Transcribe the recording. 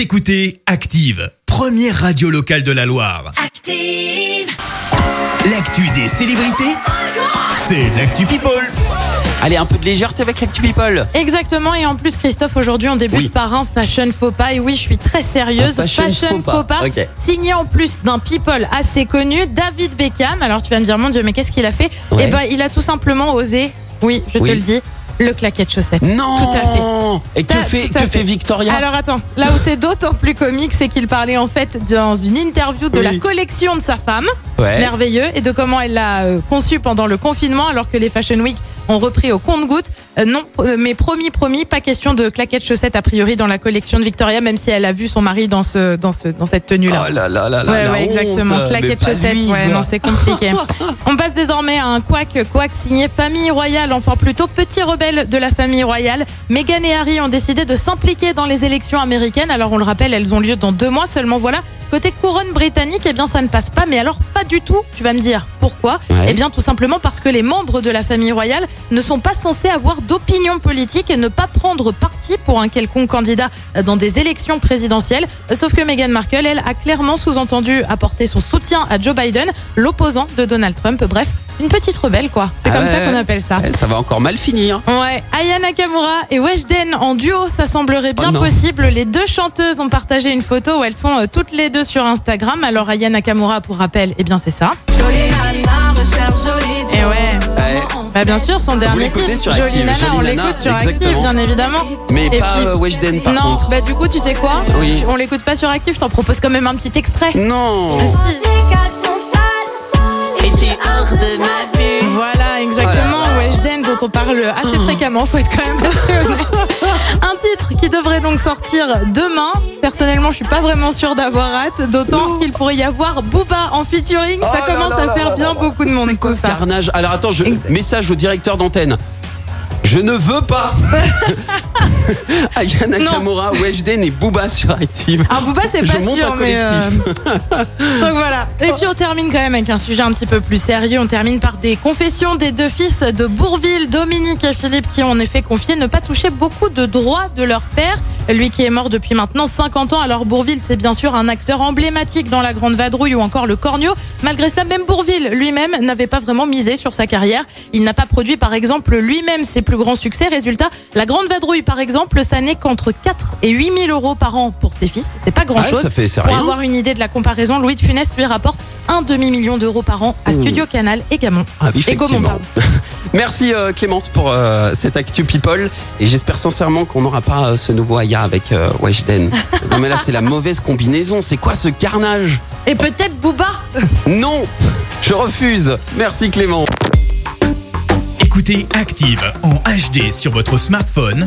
Vous écoutez Active, première radio locale de la Loire. Active. L'actu des célébrités, c'est l'actu People. Allez, un peu de légèreté avec l'actu people. Exactement, et en plus, Christophe, aujourd'hui, on débute Oui. par un fashion faux pas. Et oui, je suis très sérieuse. Un fashion faux pas, ok. signé en plus d'un people assez connu, David Beckham. Alors, tu vas me dire, mon Dieu, mais qu'est-ce qu'il a fait? Ouais. Eh ben, il a tout simplement osé, oui, je Oui. te le dis, le claquet de chaussettes. Non Tout à fait. Et que fait, que fait. fait Victoria Alors attends, là où c'est d'autant plus comique, c'est qu'il parlait en fait dans une interview de Oui. la collection de sa femme, Ouais. merveilleux, et de comment elle l'a euh, conçu pendant le confinement, alors que les Fashion Week ont repris au compte-gouttes. Euh, non, euh, mais promis, promis, pas question de claquettes chaussettes a priori dans la collection de Victoria, même si elle a vu son mari dans ce, dans ce, dans cette tenue-là. Oh là là là là Ouais, la ouais, exactement. honte. Claquettes Mais pas chaussettes. lui, Ouais, non, c'est compliqué. On passe désormais à un couac, couac signé famille royale, enfin plutôt petit rebelle de la famille royale. Meghan et Harry ont décidé de s'impliquer dans les élections américaines. Alors on le rappelle, elles ont lieu dans deux mois seulement. Voilà. Côté couronne britannique, eh bien ça ne passe pas. Mais alors pas du tout. Tu vas me dire pourquoi? Ouais. Eh bien tout simplement parce que les membres de la famille royale ne sont pas censés avoir d'opinion politique et ne pas prendre parti pour un quelconque candidat dans des élections présidentielles. Sauf que Meghan Markle, elle, a clairement sous-entendu apporter son soutien à Joe Biden, l'opposant de Donald Trump. Bref, une petite rebelle, quoi. C'est Ah comme ça qu'on appelle ça. Eh, Ça va encore mal finir. Ouais, Aya Nakamura et Weshden en duo, ça semblerait bien Oh possible. Les deux chanteuses ont partagé une photo où elles sont euh, toutes les deux sur Instagram. Alors Aya Nakamura, pour rappel, eh bien c'est ça. Jolie Anna recherche jolie Et ouais. Ouais. Bah bien sûr, son dernier titre, sur Jolie Active, Nana, Jolie on l'écoute sur. Active, bien évidemment. Mais Et pas puis- euh, Weshden par non, contre. bah du coup, tu sais quoi? Oui. On l'écoute pas sur Active, je t'en propose quand même un petit extrait. Non Ah, si. Hors de ma vue. Voilà, exactement. Oh Weshden, dont on parle assez fréquemment, faut être quand même assez honnête. Un titre qui devrait donc sortir demain. Personnellement, je suis pas vraiment sûre d'avoir hâte, d'autant qu'il pourrait y avoir Booba en featuring. Ça Oh commence là à faire bien beaucoup de monde. C'est quoi ce carnage Alors attends, je... message au directeur d'antenne. Je ne veux pas Aya Nakamura, Weshden et Booba sur Active. Ah, Booba, c'est Je pas monte sûr, un mais. euh, collectif. Donc voilà. Et puis on termine quand même avec un sujet un petit peu plus sérieux. On termine par des confessions des deux fils de Bourville, Dominique et Philippe, qui ont en effet confié ne pas toucher beaucoup de droits de leur père. Lui qui est mort depuis maintenant 50 ans. Alors Bourville, c'est bien sûr un acteur emblématique dans La Grande Vadrouille ou encore Le Cornio. Malgré cela, même Bourville lui-même n'avait pas vraiment misé sur sa carrière. Il n'a pas produit par exemple lui-même ses plus grands succès. Résultat, La Grande Vadrouille par exemple, ça n'est qu'entre 4 et 8 000 euros par an pour ses fils. C'est pas grand Ouais, chose. ça fait c'est Pour rien. avoir une idée de la comparaison, Louis de Funès lui rapporte un demi-million d'euros par an à Ouh. Studio Canal et Gamon. Ah oui, Et Gaumont, effectivement. pardon. Merci euh, Clémence pour euh, cette Actu People et j'espère sincèrement qu'on n'aura pas euh, ce nouveau Aya avec euh, Weshden. non mais là c'est la mauvaise combinaison, c'est quoi ce carnage? Et peut-être Booba? Non Je refuse Merci Clément Écoutez Active en HD sur votre smartphone,